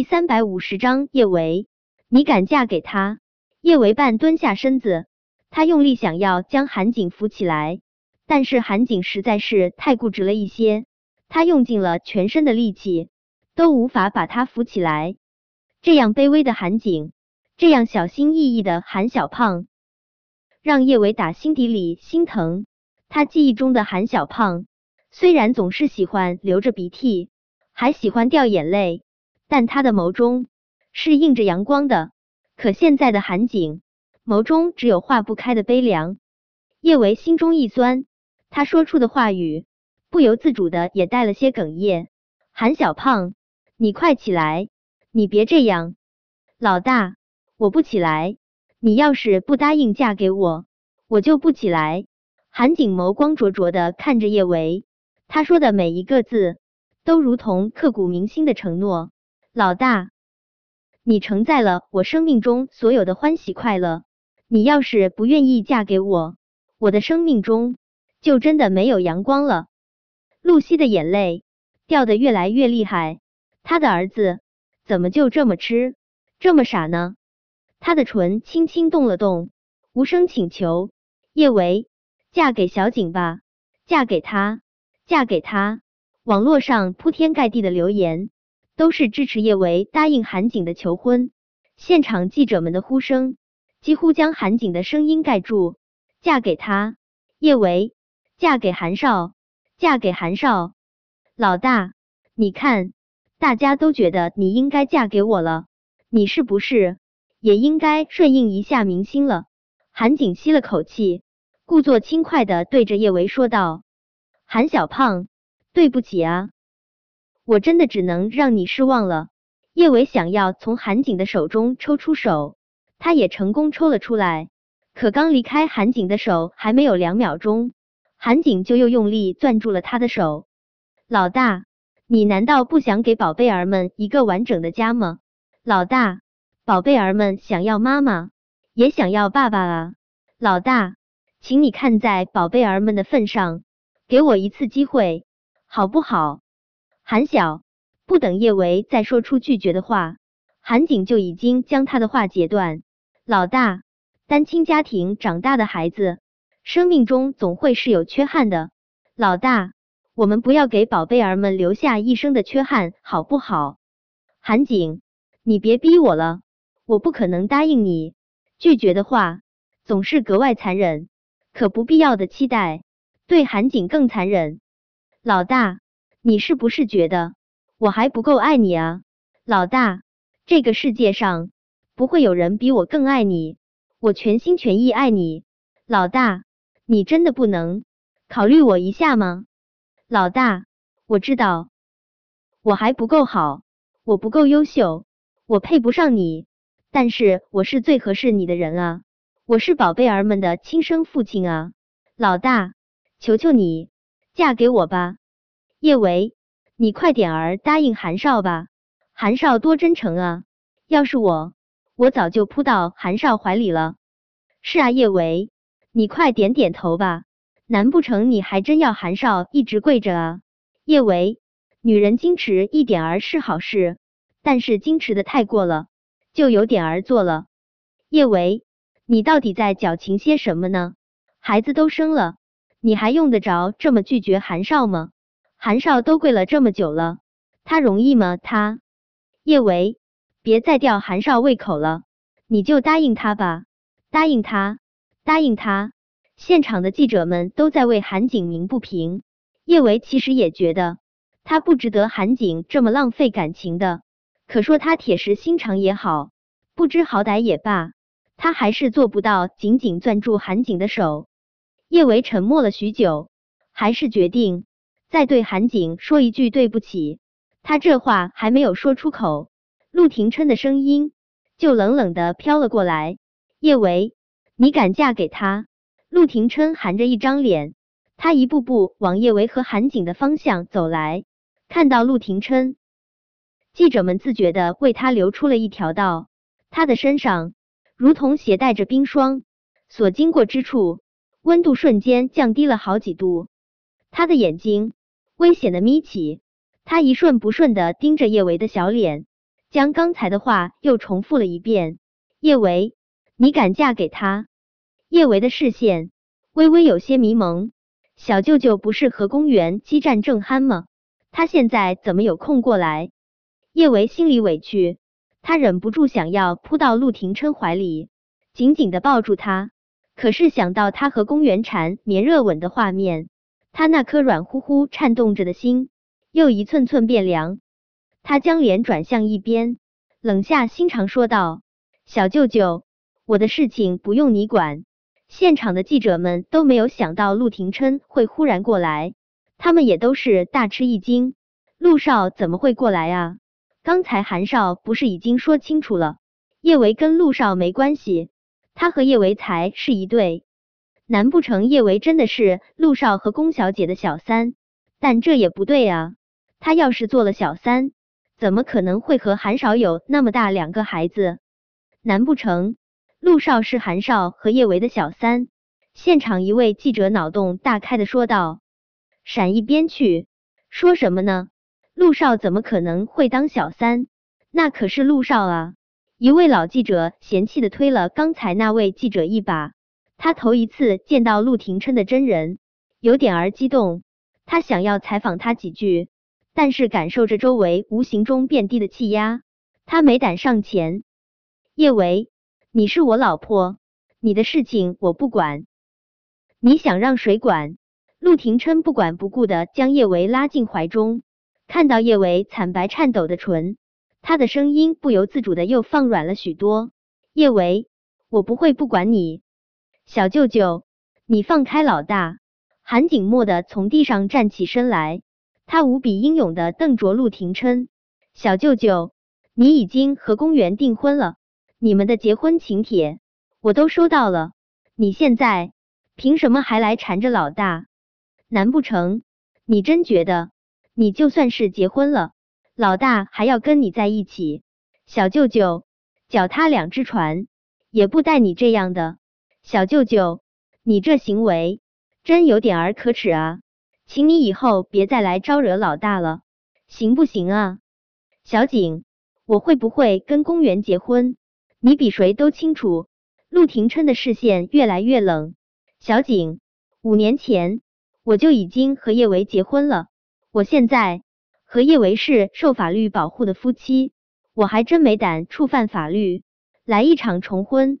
第三百五十章叶维，你敢嫁给他？叶维半蹲下身子，他用力想要将韩景扶起来，但是韩景实在是太固执了一些，他用尽了全身的力气，都无法把他扶起来。这样卑微的韩景，这样小心翼翼的韩小胖，让叶维打心底里心疼。他记忆中的韩小胖，虽然总是喜欢流着鼻涕，还喜欢掉眼泪。但他的眸中是映着阳光的，可现在的韩景眸中只有化不开的悲凉。叶维心中一酸，他说出的话语不由自主的也带了些哽咽。韩小胖，你快起来，你别这样。老大，我不起来。你要是不答应嫁给我，我就不起来。韩景眸光灼灼的看着叶维，他说的每一个字都如同刻骨铭心的承诺。老大，你承载了我生命中所有的欢喜快乐。你要是不愿意嫁给我，我的生命中就真的没有阳光了。露西的眼泪掉得越来越厉害，他的儿子怎么就这么痴，这么傻呢？他的唇轻轻动了动，无声请求：“叶维，嫁给小景吧，嫁给他，嫁给他。”网络上铺天盖地的留言。都是支持叶维答应韩景的求婚，现场记者们的呼声几乎将韩景的声音盖住。嫁给他，叶维，嫁给韩少，嫁给韩少。老大，你看，大家都觉得你应该嫁给我了，你是不是也应该顺应一下民心了？韩景吸了口气，故作轻快的对着叶维说道：“韩小胖，对不起啊。”我真的只能让你失望了。叶伟想要从韩景的手中抽出手，他也成功抽了出来。可刚离开韩景的手还没有两秒钟，韩景就又用力攥住了他的手。老大，你难道不想给宝贝儿们一个完整的家吗？老大，宝贝儿们想要妈妈，也想要爸爸啊！老大，请你看在宝贝儿们的份上，给我一次机会，好不好？韩晓不等叶维再说出拒绝的话，韩景就已经将他的话截断。老大，单亲家庭长大的孩子，生命中总会是有缺憾的。老大，我们不要给宝贝儿们留下一生的缺憾，好不好？韩景，你别逼我了，我不可能答应你。拒绝的话总是格外残忍，可不必要的期待对韩景更残忍。老大。你是不是觉得我还不够爱你啊，老大？这个世界上不会有人比我更爱你，我全心全意爱你，老大，你真的不能考虑我一下吗？老大，我知道我还不够好，我不够优秀，我配不上你，但是我是最合适你的人啊，我是宝贝儿们的亲生父亲啊，老大，求求你嫁给我吧。叶维，你快点儿答应韩少吧！韩少多真诚啊！要是我，我早就扑到韩少怀里了。是啊，叶维，你快点点头吧！难不成你还真要韩少一直跪着啊？叶维，女人矜持一点儿是好事，但是矜持的太过了，就有点儿做了。叶维，你到底在矫情些什么呢？孩子都生了，你还用得着这么拒绝韩少吗？韩少都跪了这么久了，他容易吗？他叶维，别再吊韩少胃口了，你就答应他吧，答应他，答应他。现场的记者们都在为韩景鸣不平。叶维其实也觉得他不值得韩景这么浪费感情的，可说他铁石心肠也好，不知好歹也罢，他还是做不到紧紧攥住韩景的手。叶维沉默了许久，还是决定。再对韩景说一句对不起，他这话还没有说出口，陆廷琛的声音就冷冷的飘了过来：“叶维，你敢嫁给他？”陆廷琛含着一张脸，他一步步往叶维和韩景的方向走来。看到陆廷琛，记者们自觉的为他留出了一条道，他的身上如同携带着冰霜，所经过之处，温度瞬间降低了好几度。他的眼睛。危险的眯起，他一瞬不瞬的盯着叶维的小脸，将刚才的话又重复了一遍。叶维，你敢嫁给他？叶维的视线微微有些迷蒙。小舅舅不是和公园激战正酣吗？他现在怎么有空过来？叶维心里委屈，他忍不住想要扑到陆廷琛怀里，紧紧的抱住他。可是想到他和公园缠绵热吻的画面，他那颗软乎乎颤动着的心又一寸寸变凉。他将脸转向一边，冷下心肠说道：“小舅舅，我的事情不用你管。”现场的记者们都没有想到陆廷琛会忽然过来，他们也都是大吃一惊。陆少怎么会过来啊？刚才韩少不是已经说清楚了，叶维跟陆少没关系，他和叶维才是一对。难不成叶维真的是陆少和龚小姐的小三？但这也不对啊，他要是做了小三。怎么可能会和韩少有那么大两个孩子？难不成陆少是韩少和叶维的小三？现场一位记者脑洞大开的说道：“闪一边去！说什么呢？陆少怎么可能会当小三？那可是陆少啊！”一位老记者嫌弃的推了刚才那位记者一把。他头一次见到陆廷琛的真人，有点儿激动，他想要采访他几句。但是感受着周围无形中变低的气压，他没胆上前。叶维，你是我老婆，你的事情我不管，你想让谁管？陆廷琛不管不顾的将叶维拉进怀中，看到叶维惨白颤抖的唇，他的声音不由自主的又放软了许多。叶维，我不会不管你，小舅舅，你放开老大。韩景墨的从地上站起身来。他无比英勇的瞪着陆廷琛，小舅舅，你已经和公园订婚了，你们的结婚请帖我都收到了，你现在凭什么还来缠着老大？难不成你真觉得你就算是结婚了，老大还要跟你在一起？小舅舅，脚踏两只船，也不带你这样的，小舅舅，你这行为真有点儿可耻啊！请你以后别再来招惹老大了，行不行啊？小景，我会不会跟公园结婚，你比谁都清楚。陆廷琛的视线越来越冷。小景，五年前我就已经和叶维结婚了，我现在和叶维是受法律保护的夫妻，我还真没胆触犯法律，来一场重婚。